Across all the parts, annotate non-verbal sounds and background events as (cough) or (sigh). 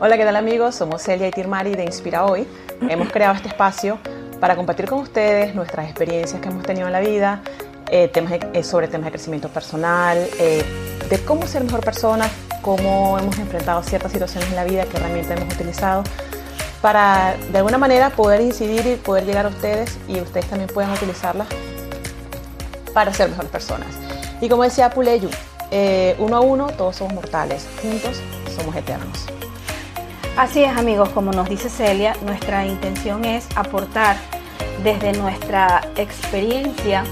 Hola, ¿qué tal amigos? Somos Celia y Tirmari de Inspira Hoy. Hemos creado este espacio para compartir con ustedes nuestras experiencias que hemos tenido en la vida, eh, temas eh, sobre temas de crecimiento personal, eh, de cómo ser mejor persona, cómo hemos enfrentado ciertas situaciones en la vida, qué herramientas hemos utilizado para de alguna manera poder incidir y poder llegar a ustedes y ustedes también puedan utilizarlas para ser mejores personas. Y como decía Puleyu, uno a uno todos somos mortales, juntos somos eternos. Así es amigos, como nos dice Celia, nuestra intención es aportar desde nuestra experiencia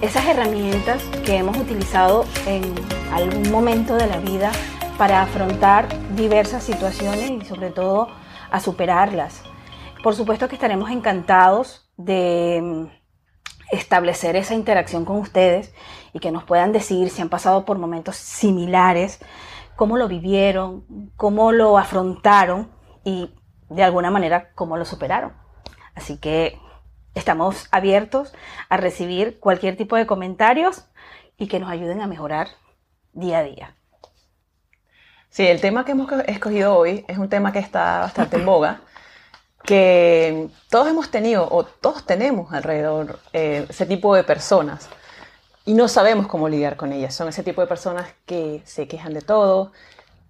esas herramientas que hemos utilizado en algún momento de la vida para afrontar diversas situaciones y sobre todo a superarlas. Por supuesto que estaremos encantados de establecer esa interacción con ustedes y que nos puedan decir si han pasado por momentos similares cómo lo vivieron, cómo lo afrontaron y de alguna manera cómo lo superaron. Así que estamos abiertos a recibir cualquier tipo de comentarios y que nos ayuden a mejorar día a día. Sí, el tema que hemos escogido hoy es un tema que está bastante en boga, que todos hemos tenido o todos tenemos alrededor eh, ese tipo de personas y no sabemos cómo lidiar con ellas. Son ese tipo de personas que se quejan de todo,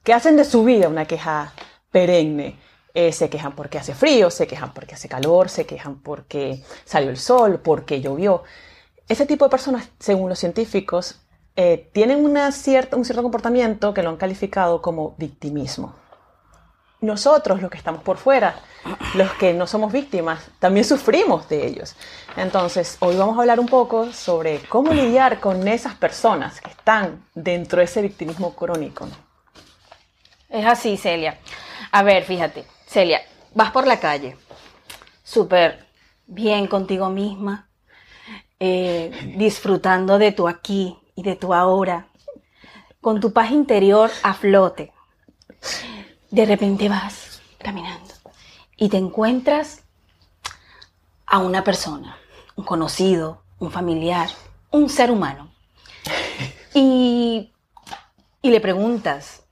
que hacen de su vida una queja perenne. Eh, se quejan porque hace frío, se quejan porque hace calor, se quejan porque salió el sol, porque llovió. Ese tipo de personas, según los científicos, eh, tienen una cierta, un cierto comportamiento que lo han calificado como victimismo nosotros, los que estamos por fuera, los que no somos víctimas, también sufrimos de ellos. Entonces, hoy vamos a hablar un poco sobre cómo lidiar con esas personas que están dentro de ese victimismo crónico. Es así, Celia. A ver, fíjate, Celia, vas por la calle, súper bien contigo misma, eh, disfrutando de tu aquí y de tu ahora, con tu paz interior a flote de repente vas caminando y te encuentras a una persona, un conocido, un familiar, un ser humano. (laughs) Y, y le preguntas,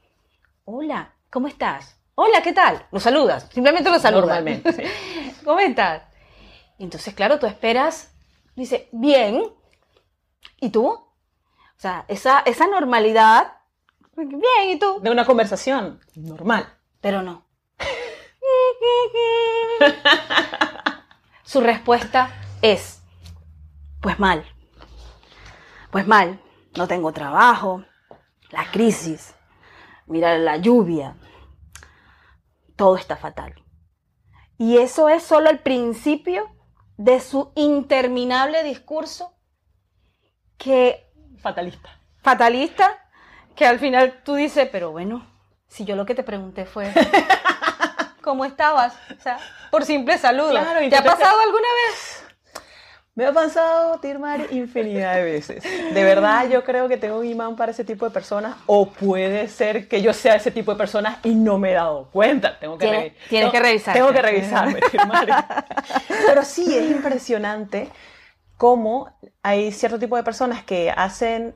hola, ¿cómo estás? Hola, ¿qué tal? Lo saludas, simplemente lo saludas. Normalmente. (laughs) ¿Cómo estás? Entonces, claro, tú esperas, dice, bien. ¿Y tú? O sea, esa, esa normalidad Bien, ¿y tú? De una conversación normal. Pero no. (laughs) Su respuesta es, pues mal. Pues mal, no tengo trabajo, la crisis, mira la lluvia, todo está fatal. Y eso es solo el principio de su interminable discurso que... Fatalista. Fatalista, que al final tú dices, pero bueno, si yo lo que te pregunté fue, (laughs) ¿cómo estabas? O sea, por simple saludo. ¿Te ha pasado alguna vez? Me ha pasado, Tirmar, infinidad de veces. De verdad, yo creo que tengo un imán para ese tipo de personas, o puede ser que yo sea ese tipo de personas y no me he dado cuenta. Tengo que, ¿Tienes, que revisar. Tengo que revisarme, Tirmar. (laughs) Pero sí, es impresionante cómo hay cierto tipo de personas que hacen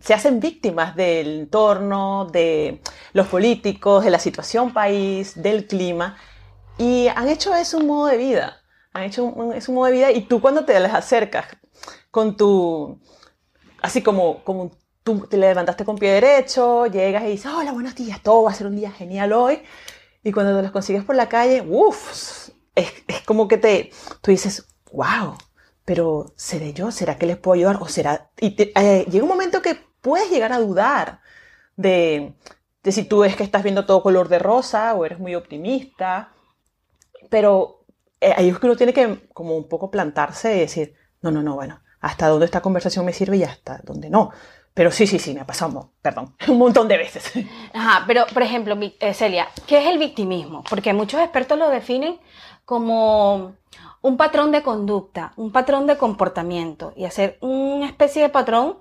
se hacen víctimas del entorno, de los políticos, de la situación país, del clima, y han hecho eso un modo de vida. Han hecho un, es un modo de vida y tú cuando te les acercas con tu, así como, como tú te levantaste con pie derecho, llegas y dices, hola, buenos días, todo va a ser un día genial hoy, y cuando te los consigues por la calle, uff, es, es como que te, tú dices, wow, pero ¿seré yo? ¿Será que les puedo ayudar? ¿O será...? Y eh, llega un momento que puedes llegar a dudar de, de si tú es que estás viendo todo color de rosa o eres muy optimista, pero eh, ahí es que uno tiene que como un poco plantarse y decir, no, no, no, bueno, hasta dónde esta conversación me sirve y hasta dónde no. Pero sí, sí, sí, me ha pasado, perdón, (laughs) un montón de veces. Ajá, pero por ejemplo, eh, Celia, ¿qué es el victimismo? Porque muchos expertos lo definen como un patrón de conducta, un patrón de comportamiento y hacer una especie de patrón,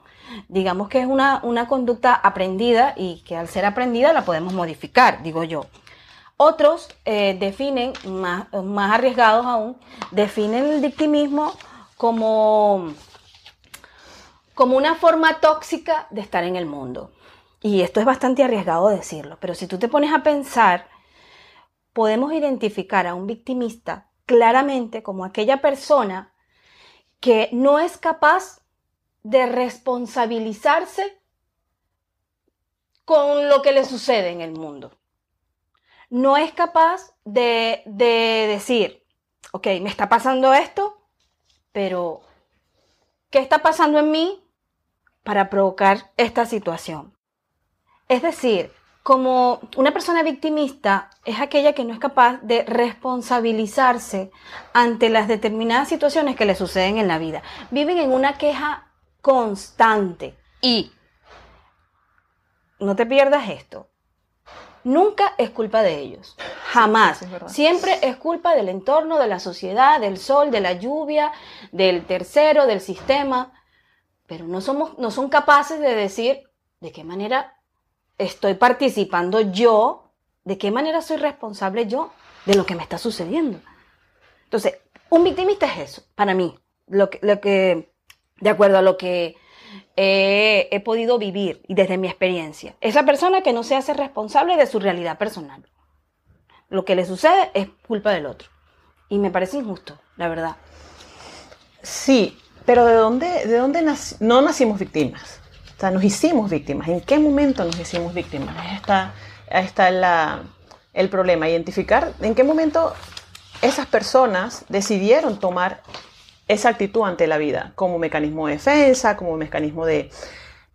digamos que es una, una conducta aprendida y que al ser aprendida la podemos modificar, digo yo. Otros eh, definen, más, más arriesgados aún, definen el victimismo como, como una forma tóxica de estar en el mundo. y esto es bastante arriesgado decirlo, pero si tú te pones a pensar, podemos identificar a un victimista claramente como aquella persona que no es capaz de responsabilizarse con lo que le sucede en el mundo. No es capaz de, de decir, ok, me está pasando esto, pero ¿qué está pasando en mí para provocar esta situación? Es decir, como una persona victimista es aquella que no es capaz de responsabilizarse ante las determinadas situaciones que le suceden en la vida. Viven en una queja constante y no te pierdas esto. Nunca es culpa de ellos. Jamás. Siempre es culpa del entorno, de la sociedad, del sol, de la lluvia, del tercero, del sistema. Pero no, somos, no son capaces de decir de qué manera estoy participando yo, de qué manera soy responsable yo de lo que me está sucediendo. Entonces, un victimista es eso, para mí. Lo que, de acuerdo a lo que he, podido vivir y desde mi experiencia. Esa persona que no se hace responsable de su realidad personal. Lo que le sucede es culpa del otro. Y me parece injusto, la verdad. Sí, pero ¿de dónde, de dónde no nacimos víctimas? O sea, nos hicimos víctimas. ¿En qué momento nos hicimos víctimas? Ahí está, está el problema. Identificar en qué momento esas personas decidieron tomar esa actitud ante la vida, como mecanismo de defensa, como mecanismo de,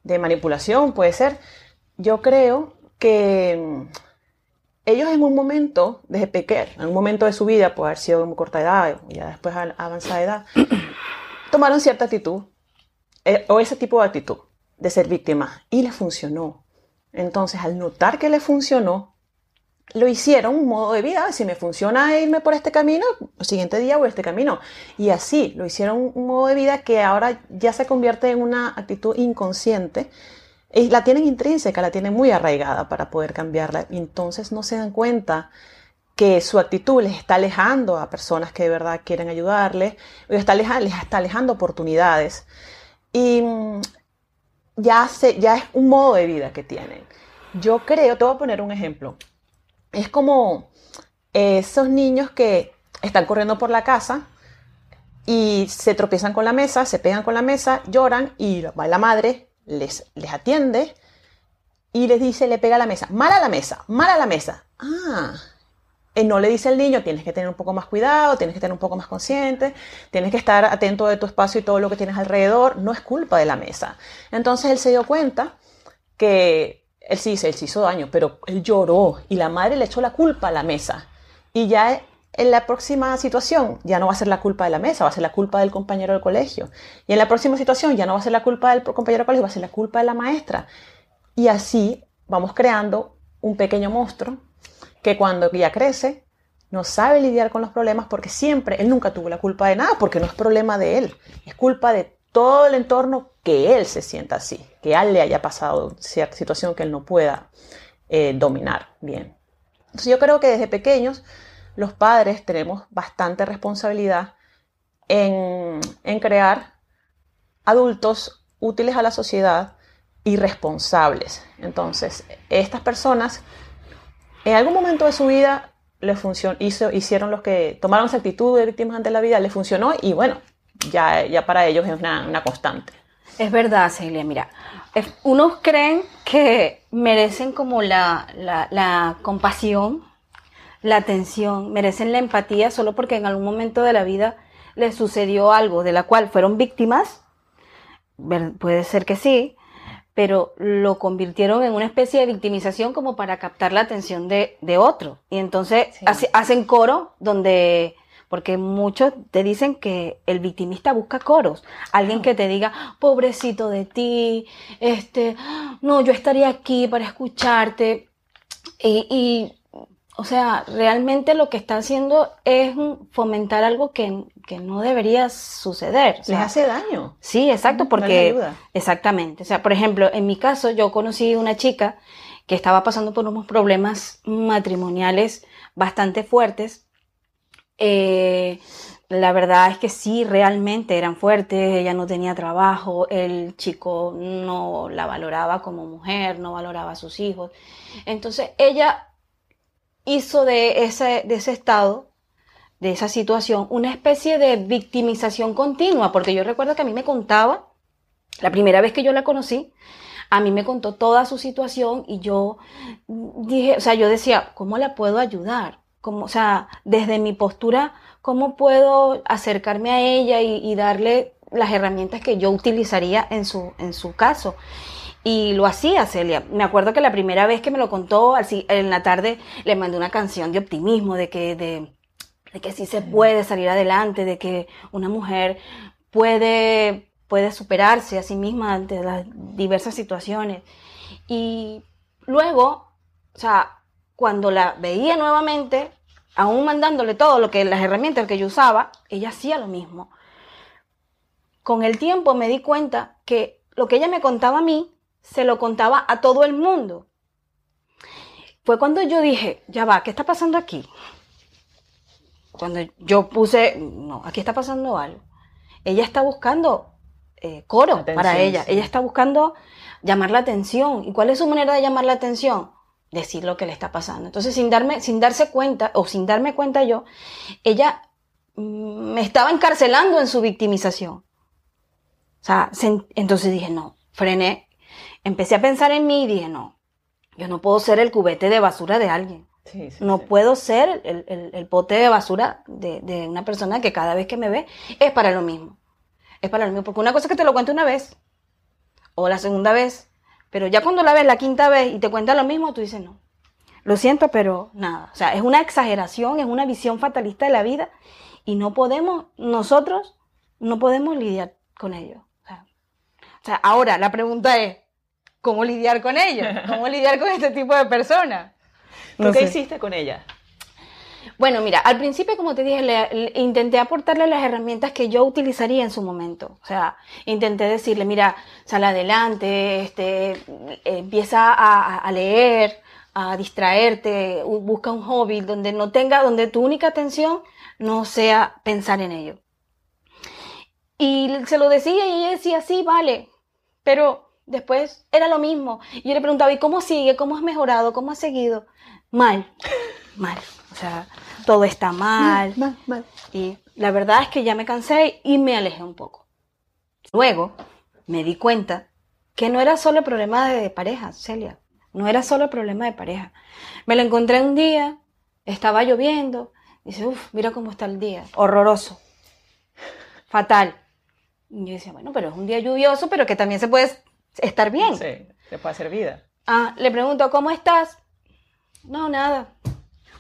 manipulación, puede ser. Yo creo que mm, ellos en un momento, desde pequeño, en un momento de su vida, puede haber sido muy corta edad, ya después avanzada edad, (clears throat) tomaron cierta actitud, eh, o ese tipo de actitud, de ser víctima, y les funcionó. Entonces, al notar que les funcionó, lo hicieron un modo de vida. Si me funciona irme por este camino, el siguiente día voy a este camino. Y así, lo hicieron un modo de vida que ahora ya se convierte en una actitud inconsciente. Y la tienen intrínseca, la tienen muy arraigada para poder cambiarla. Y entonces no se dan cuenta que su actitud les está alejando a personas que de verdad quieren ayudarles, les está alejando, les está alejando oportunidades. Y mm, ya, se, ya es un modo de vida que tienen. Yo creo, te voy a poner un ejemplo es como esos niños que están corriendo por la casa y se tropiezan con la mesa, se pegan con la mesa, lloran y va la madre, les, les atiende y les dice, le pega la mesa, mala la mesa, mala la mesa. Ah, y no le dice al niño, tienes que tener un poco más cuidado, tienes que tener un poco más consciente, tienes que estar atento de tu espacio y todo lo que tienes alrededor, no es culpa de la mesa. Entonces él se dio cuenta que él sí, él sí hizo daño, pero él lloró y la madre le echó la culpa a la mesa. Y ya en la próxima situación ya no va a ser la culpa de la mesa, va a ser la culpa del compañero del colegio. Y en la próxima situación ya no va a ser la culpa del compañero del colegio, va a ser la culpa de la maestra. Y así vamos creando un pequeño monstruo que cuando ya crece no sabe lidiar con los problemas porque siempre, él nunca tuvo la culpa de nada, porque no es problema de él, es culpa de todo el entorno que él se sienta así, que a él le haya pasado cierta situación que él no pueda eh, dominar bien. Entonces yo creo que desde pequeños los padres tenemos bastante responsabilidad en, en crear adultos útiles a la sociedad y responsables. Entonces, estas personas en algún momento de su vida les funcionó, hicieron los que tomaron esa actitud de víctimas ante la vida, les funcionó y bueno, ya, ya para ellos es una, constante. Es verdad, Celia, mira, unos creen que merecen como la, la, la, compasión, la atención, merecen la empatía solo porque en algún momento de la vida les sucedió algo de la cual fueron víctimas, puede ser que sí, pero lo convirtieron en una especie de victimización como para captar la atención de, de otro. Y entonces hacen coro donde porque muchos te dicen que el victimista busca coros, alguien que te diga, pobrecito de ti, este, no, yo estaría aquí para escucharte. Y, o sea, realmente lo que está haciendo es fomentar algo que, no debería suceder. Les hace daño. Sí, exacto, porque... exactamente. O sea, por ejemplo, en mi caso, yo conocí una chica que estaba pasando por unos problemas matrimoniales bastante fuertes Eh, la verdad es que sí, realmente eran fuertes, ella no tenía trabajo, el chico no la valoraba como mujer, no valoraba a sus hijos. Entonces ella hizo de ese, de ese estado, de esa situación, una especie de victimización continua, porque yo recuerdo que a mí me contaba, la primera vez que yo la conocí, a mí me contó toda su situación y yo dije, o sea, yo decía, ¿cómo la puedo ayudar? Como, o sea, desde mi postura, ¿cómo puedo acercarme a ella y, darle las herramientas que yo utilizaría en su, en su caso? Y lo hacía Celia. Me acuerdo que la primera vez que me lo contó, así, en la tarde le mandé una canción de optimismo, de que, de, de que sí se puede salir adelante, de que una mujer puede puede superarse a sí misma ante las diversas situaciones. Y luego, o sea, cuando la veía nuevamente, aún mandándole todo lo que las herramientas que yo usaba, ella hacía lo mismo. Con el tiempo me di cuenta que lo que ella me contaba a mí, se lo contaba a todo el mundo. Fue cuando yo dije, ya va, ¿qué está pasando aquí? Cuando yo puse, no, aquí está pasando algo. Ella está buscando eh, coro para ella. Ella está buscando llamar la atención. ¿Y cuál es su manera de llamar la atención? Decir lo que le está pasando. Entonces, sin, darme, sin darse cuenta, o sin darme cuenta yo, ella mm, me estaba encarcelando en su victimización. O sea, entonces dije, no, frené. Empecé a pensar en mí y dije, no, yo no puedo ser el cubete de basura de alguien. no puedo ser el, el, el, pote de basura de, de, una persona que cada vez que me ve es para lo mismo es para el mío. Porque una cosa es que te lo cuente una vez o la segunda vez, pero ya cuando la ves la quinta vez y te cuenta lo mismo, tú dices no. Lo siento, pero nada. O sea, es una exageración, es una visión fatalista de la vida y no podemos, nosotros no podemos lidiar con ello. O sea, ahora la pregunta es, ¿cómo lidiar con ello? ¿Cómo lidiar con este tipo de personas? (laughs) ¿Tú qué hiciste con ella? Bueno, mira, al principio, como te dije, le, intenté aportarle las herramientas que yo utilizaría en su momento. O sea, intenté decirle, mira, sal adelante, este, empieza a, leer, a distraerte, busca un hobby donde no tenga, donde tu única atención no sea pensar en ello. Y se lo decía y ella decía, sí, vale, pero después era lo mismo. Y yo le preguntaba, ¿y cómo sigue? ¿Cómo has mejorado? ¿Cómo has seguido? Mal, mal. O sea, todo está mal. mal, mal. Y la verdad es que ya me cansé y me alejé un poco. Luego me di cuenta que no era solo problema de pareja, Celia. No era solo problema de pareja. Me lo encontré un día, estaba lloviendo. Dice, uff, mira cómo está el día. Horroroso. Fatal. Y yo decía, bueno, pero es un día lluvioso, pero que también se puede estar bien. Sí, se puede hacer vida. Ah, le pregunto, ¿cómo estás? No, nada.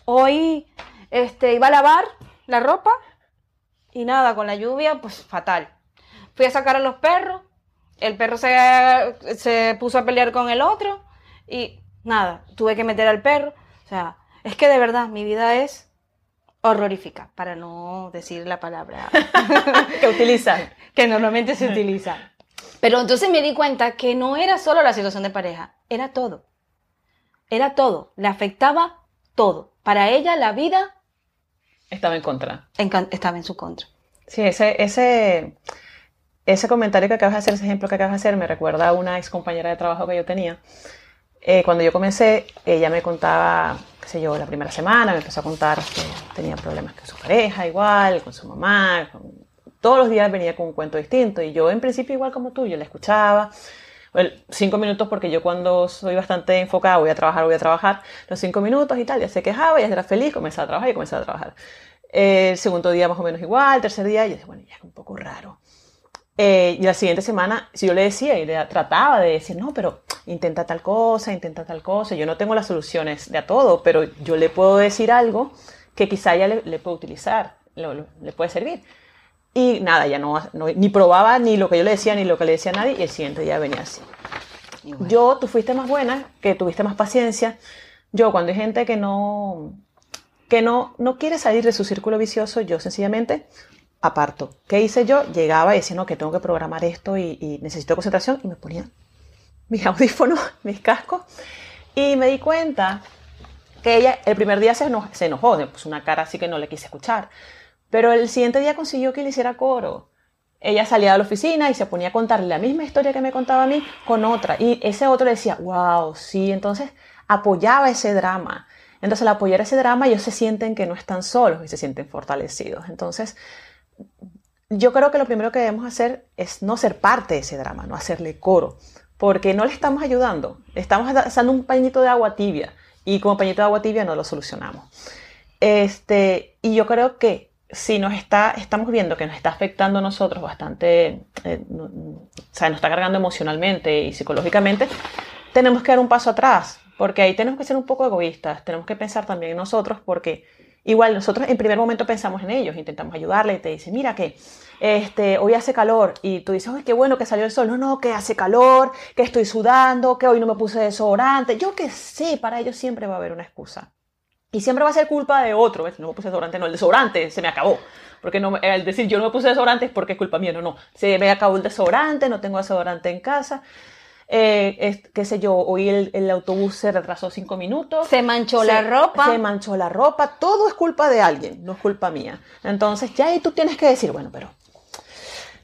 Hoy este, iba a lavar la ropa y nada, con la lluvia, pues fatal. Fui a sacar a los perros, el perro se, se puso a pelear con el otro y nada, tuve que meter al perro. O sea, es que de verdad mi vida es horrorífica, para no decir la palabra (laughs) que utilizan, que normalmente se utiliza. Pero entonces me di cuenta que no era solo la situación de pareja, era todo. Era todo, le afectaba todo. Para ella la vida estaba en contra. estaba en su contra. Sí, ese, ese, ese comentario que acabas de hacer, ese ejemplo que acabas de hacer, me recuerda a una ex compañera de trabajo que yo tenía. Eh, cuando yo comencé, ella me contaba, qué sé yo, la primera semana, me empezó a contar que tenía problemas con su pareja, igual, con su mamá, todos los días venía con un cuento distinto. Y yo, en principio, igual como tú, yo la escuchaba, bueno, cinco minutos porque yo cuando soy bastante enfocada, voy a trabajar, voy a trabajar, los cinco minutos y tal, ya se quejaba, ya era feliz, comenzaba a trabajar y comenzaba a trabajar. el segundo día más o menos igual, tercer día, yo dije, bueno, ya es un poco raro. Eh, y la siguiente semana, si yo le decía y le trataba de decir, no, pero intenta tal cosa, intenta tal cosa, yo no tengo las soluciones de a todo, pero yo le puedo decir algo que quizá ella le, le utilizar, le puede servir. Y nada, ya no, ni probaba ni lo que yo le decía ni lo que le decía a nadie y el siguiente día venía así. Yo, tú fuiste más buena, que tuviste más paciencia. Yo, cuando hay gente que no, que no, no quiere salir de su círculo vicioso, yo sencillamente aparto. ¿Qué hice yo? Llegaba y decía, no, que tengo que programar esto y, y necesito concentración y me ponía mis (laughs) audífonos, mis cascos y me di cuenta que ella el primer día se, se enojó, me puso una cara así que no le quise escuchar. Pero el siguiente día consiguió que le hiciera coro. Ella salía de la oficina y se ponía a contarle la misma historia que me contaba a mí con otra. Y ese otro le decía, wow, sí, entonces apoyaba ese drama. Entonces al apoyar ese drama ellos se sienten que no están solos y se sienten fortalecidos. Entonces yo creo que lo primero que debemos hacer es no ser parte de ese drama, no hacerle coro, porque no le estamos ayudando. Estamos dando un pañito de agua tibia y como pañito de agua tibia no lo solucionamos. Este, y yo creo que si nos está, estamos viendo que nos está afectando a nosotros bastante, eh, o sea, nos está cargando emocionalmente y psicológicamente, tenemos que dar un paso atrás, porque ahí tenemos que ser un poco egoístas, tenemos que pensar también en nosotros, porque igual nosotros en primer momento pensamos en ellos, intentamos ayudarle y te dicen, mira que este, hoy hace calor y tú dices, ¡ay, qué bueno que salió el sol! No, no, que hace calor, que estoy sudando, que hoy no me puse desodorante. Yo qué sé, para ellos siempre va a haber una excusa. Y siempre va a ser culpa de otro. No me puse desodorante, no, el desodorante se me acabó. Porque no, al decir yo no me puse desodorante es porque es culpa mía, no, no. Se me acabó el desodorante, no tengo desodorante en casa. Eh, qué sé yo, hoy el, autobús se retrasó cinco minutos. Se manchó la ropa. Se manchó la ropa. Todo es culpa de alguien, no es culpa mía. Entonces ya ahí tú tienes que decir, bueno, pero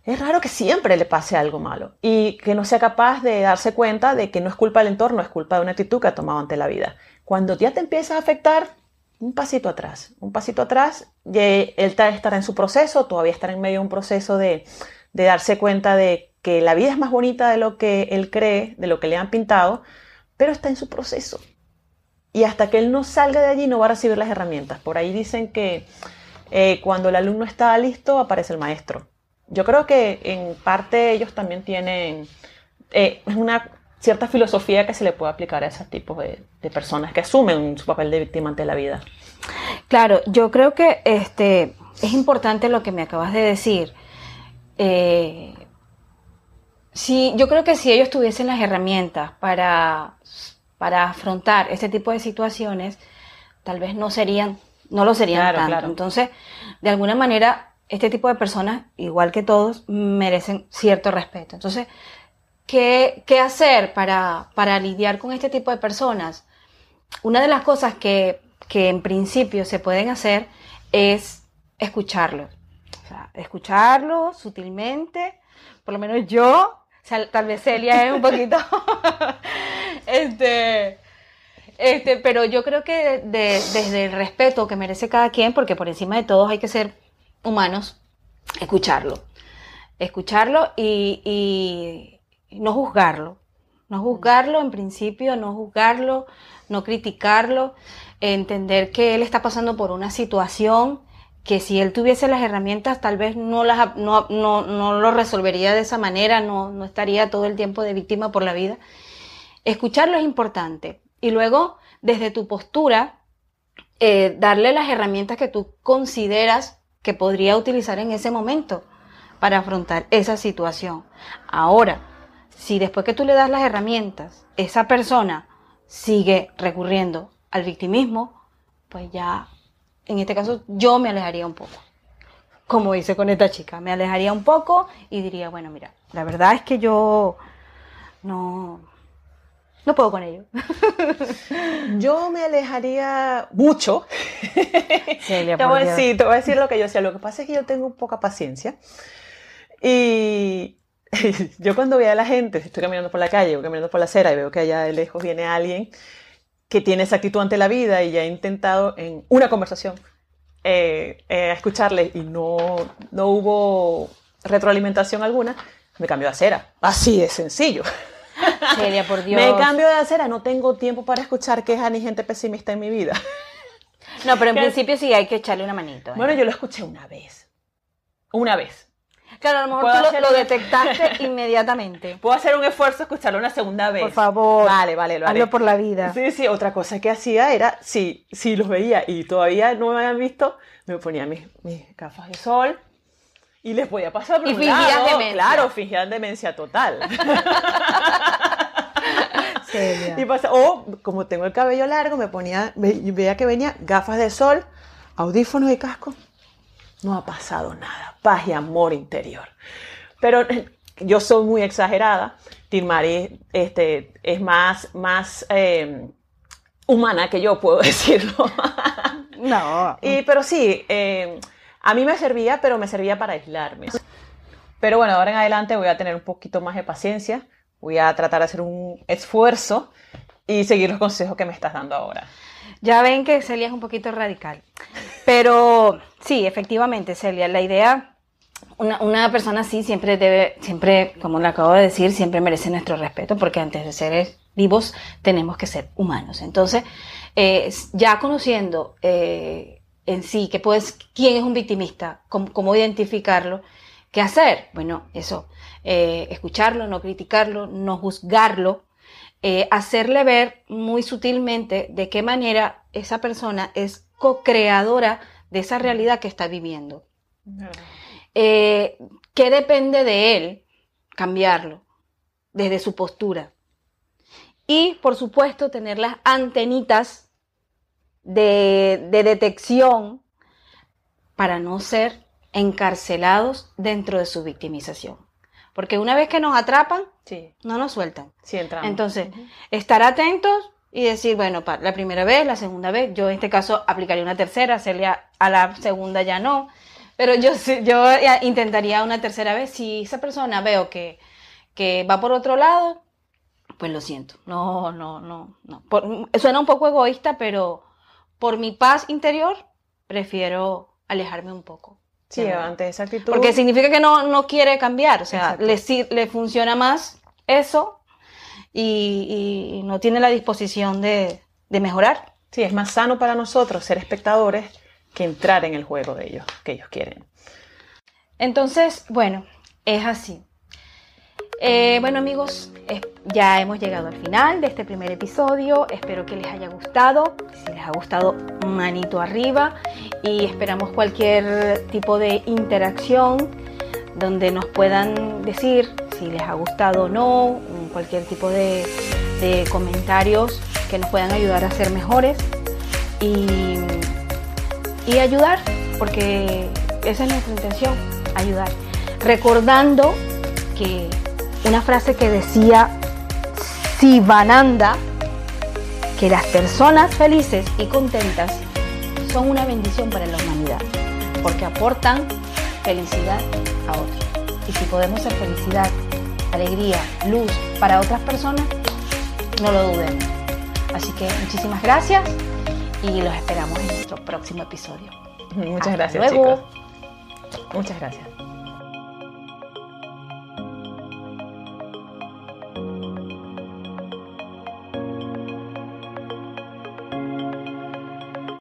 es raro que siempre le pase algo malo y que no sea capaz de darse cuenta de que no es culpa del entorno, es culpa de una actitud que ha tomado ante la vida. Cuando ya te empieza a afectar, un pasito atrás, un pasito atrás, él estará en su proceso, todavía estará en medio de un proceso de, de darse cuenta de que la vida es más bonita de lo que él cree, de lo que le han pintado, pero está en su proceso. Y hasta que él no salga de allí no va a recibir las herramientas. Por ahí dicen que eh, cuando el alumno está listo, aparece el maestro. Yo creo que en parte ellos también tienen eh, una cierta filosofía que se le puede aplicar a esos tipos de, personas que asumen su papel de víctima ante la vida. Claro, yo creo que este, es importante lo que me acabas de decir. Eh, yo creo que si ellos tuviesen las herramientas para, para afrontar este tipo de situaciones, tal vez no serían, no lo serían tanto. Entonces, de alguna manera, este tipo de personas, igual que todos, merecen cierto respeto. Entonces, ¿Qué, hacer para, lidiar con este tipo de personas? Una de las cosas que, en principio se pueden hacer es escucharlos. O sea, escucharlos sutilmente, por lo menos yo, tal vez Celia es un poquito, (laughs) este, este, pero yo creo que desde el respeto que merece cada quien, porque por encima de todos hay que ser humanos, escucharlo. Escucharlo y no juzgarlo. No juzgarlo en principio, no juzgarlo, no criticarlo, entender que él está pasando por una situación que si él tuviese las herramientas tal vez no, las, no, lo resolvería de esa manera, no, estaría todo el tiempo de víctima por la vida. Escucharlo es importante. Y luego, desde tu postura, eh, darle las herramientas que tú consideras que podría utilizar en ese momento para afrontar esa situación. Ahora, si después que tú le das las herramientas, esa persona sigue recurriendo al victimismo, pues ya, en este caso, yo me alejaría un poco. Como hice con esta chica, me alejaría un poco y diría, bueno, mira, la verdad es que yo no, no puedo con ello. (laughs) Yo me alejaría mucho. (laughs) te, voy a decir, te voy a decir lo que yo sé. Lo que pasa es que yo tengo poca paciencia. Y, (laughs) yo cuando veo a la gente, estoy caminando por la calle o caminando por la acera y veo que allá de lejos viene alguien que tiene esa actitud ante la vida y ya he intentado en una conversación eh, eh, escucharle y no, no hubo retroalimentación alguna, me cambio de acera. Así de sencillo. (laughs) Celia, por (laughs) Dios. Me cambio de acera, no tengo tiempo para escuchar quejas ni gente pesimista en mi vida. No, pero en principio sí hay que echarle una manito. ¿eh? Bueno, yo lo escuché una vez. Una vez. Claro, a lo mejor tú lo, detectaste (laughs) inmediatamente. Puedo hacer un esfuerzo escucharlo una segunda vez. Por favor. Vale, vale, lo haré. Hazlo por la vida. Sí, sí. Otra cosa que hacía era, si, si los veía y todavía no me habían visto, me ponía mis, mis gafas de sol y les podía pasar por y un lado. demencia. Claro, fingían demencia total. (laughs) y pasa, o como tengo el cabello largo, me ponía, veía que venía gafas de sol, audífonos y casco no ha pasado nada. Paz y amor interior. Pero yo soy muy exagerada. Tilmari este, es más, más, em, humana que yo, puedo (laughs) decirlo. no. Y, pero sí, eh, a mí me servía, pero me servía para aislarme. Pero bueno, ahora en adelante voy a tener un poquito más de paciencia, voy a tratar de hacer un esfuerzo y seguir los consejos que me estás dando ahora. Ya ven que Celia es un poquito radical. Pero sí, efectivamente, Celia, la idea, una, una, persona así siempre debe, siempre, como le acabo de decir, siempre merece nuestro respeto, porque antes de ser vivos tenemos que ser humanos. Entonces, eh, ya conociendo eh, en sí que puedes, quién es un victimista, cómo, cómo identificarlo, ¿qué hacer? Bueno, eso, eh, escucharlo, no criticarlo, no juzgarlo, eh, hacerle ver muy sutilmente de qué manera esa persona es co-creadora de esa realidad que está viviendo. Eh, ¿Qué depende de él? Cambiarlo desde su postura. Y, por supuesto, tener las antenitas de, de detección para no ser encarcelados dentro de su victimización. Porque una vez que nos atrapan, no nos sueltan. Sí, entramos. Entonces, estar atentos y decir, bueno, la primera vez, la segunda vez, yo en este caso aplicaría una tercera, hacerle a, la segunda ya no, pero yo, yo intentaría una tercera vez. Si esa persona veo que, que va por otro lado, pues lo siento. No, no, no, no. suena un poco egoísta, pero por mi paz interior, prefiero alejarme un poco. Sí, ante esa actitud. Porque significa que no, no quiere cambiar, o sea, le, le funciona más eso y, no tiene la disposición de, de, mejorar. Sí, es más sano para nosotros ser espectadores que entrar en el juego de ellos, que ellos quieren. Entonces, bueno, es así. Eh, bueno amigos, ya hemos llegado al final de este primer episodio. Espero que les haya gustado. Si les ha gustado, manito arriba. Y esperamos cualquier tipo de interacción donde nos puedan decir si les ha gustado o no, cualquier tipo de, comentarios que nos puedan ayudar a ser mejores y, y ayudar, porque esa es nuestra intención, ayudar. Recordando que una frase que decía Sivananda, que las personas felices y contentas son una bendición para la humanidad, porque aportan felicidad a otros. Y si podemos ser felicidad, alegría, luz para otras personas, no lo dudemos. Así que muchísimas gracias y los esperamos en nuestro próximo episodio. Muchas gracias, chicos. Muchas gracias.